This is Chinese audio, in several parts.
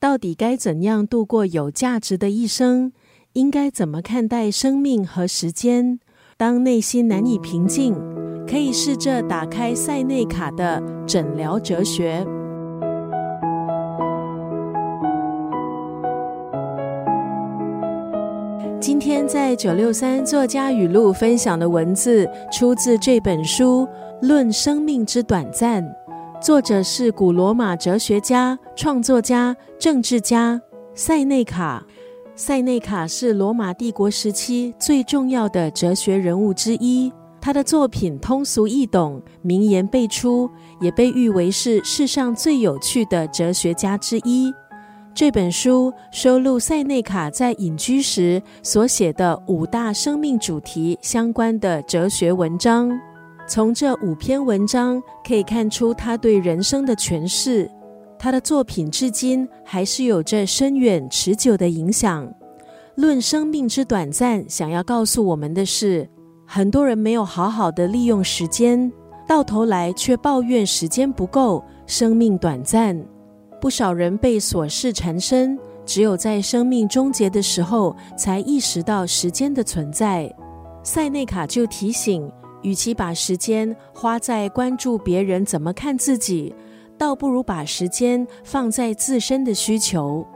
到底该怎样度过有价值的一生？应该怎么看待生命和时间？当内心难以平静，可以试着打开塞内卡的诊疗哲学。今天在九六三作家语录分享的文字，出自这本书《论生命之短暂》。作者是古罗马哲学家、创作家、政治家塞内卡。塞内卡是罗马帝国时期最重要的哲学人物之一。他的作品通俗易懂，名言辈出，也被誉为是世上最有趣的哲学家之一。这本书收录塞内卡在隐居时所写的五大生命主题相关的哲学文章。从这五篇文章可以看出他对人生的诠释。他的作品至今还是有着深远持久的影响。论生命之短暂，想要告诉我们的是，很多人没有好好的利用时间，到头来却抱怨时间不够，生命短暂。不少人被琐事缠身，只有在生命终结的时候，才意识到时间的存在。塞内卡就提醒。与其把时间花在关注别人怎么看自己，倒不如把时间放在自身的需求。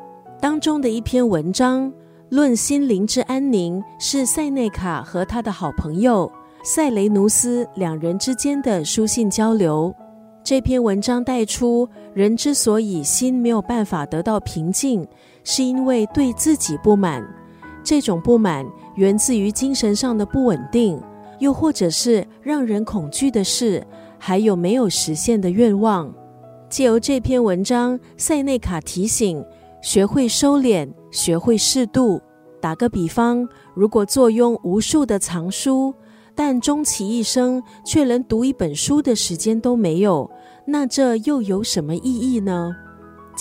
当中的一篇文章《论心灵之安宁》，是塞内卡和他的好朋友塞雷努斯两人之间的书信交流。这篇文章带出，人之所以心没有办法得到平静，是因为对自己不满。这种不满源自于精神上的不稳定。又或者是让人恐惧的事，还有没有实现的愿望。借由这篇文章，塞内卡提醒：学会收敛，学会适度。打个比方，如果坐拥无数的藏书，但终其一生却连读一本书的时间都没有，那这又有什么意义呢？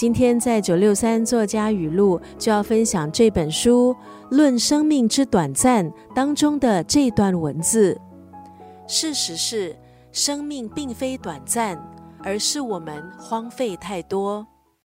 今天在九六三作家语录就要分享这本书。论生命之短暂当中的这段文字，事实是，生命并非短暂，而是我们荒废太多。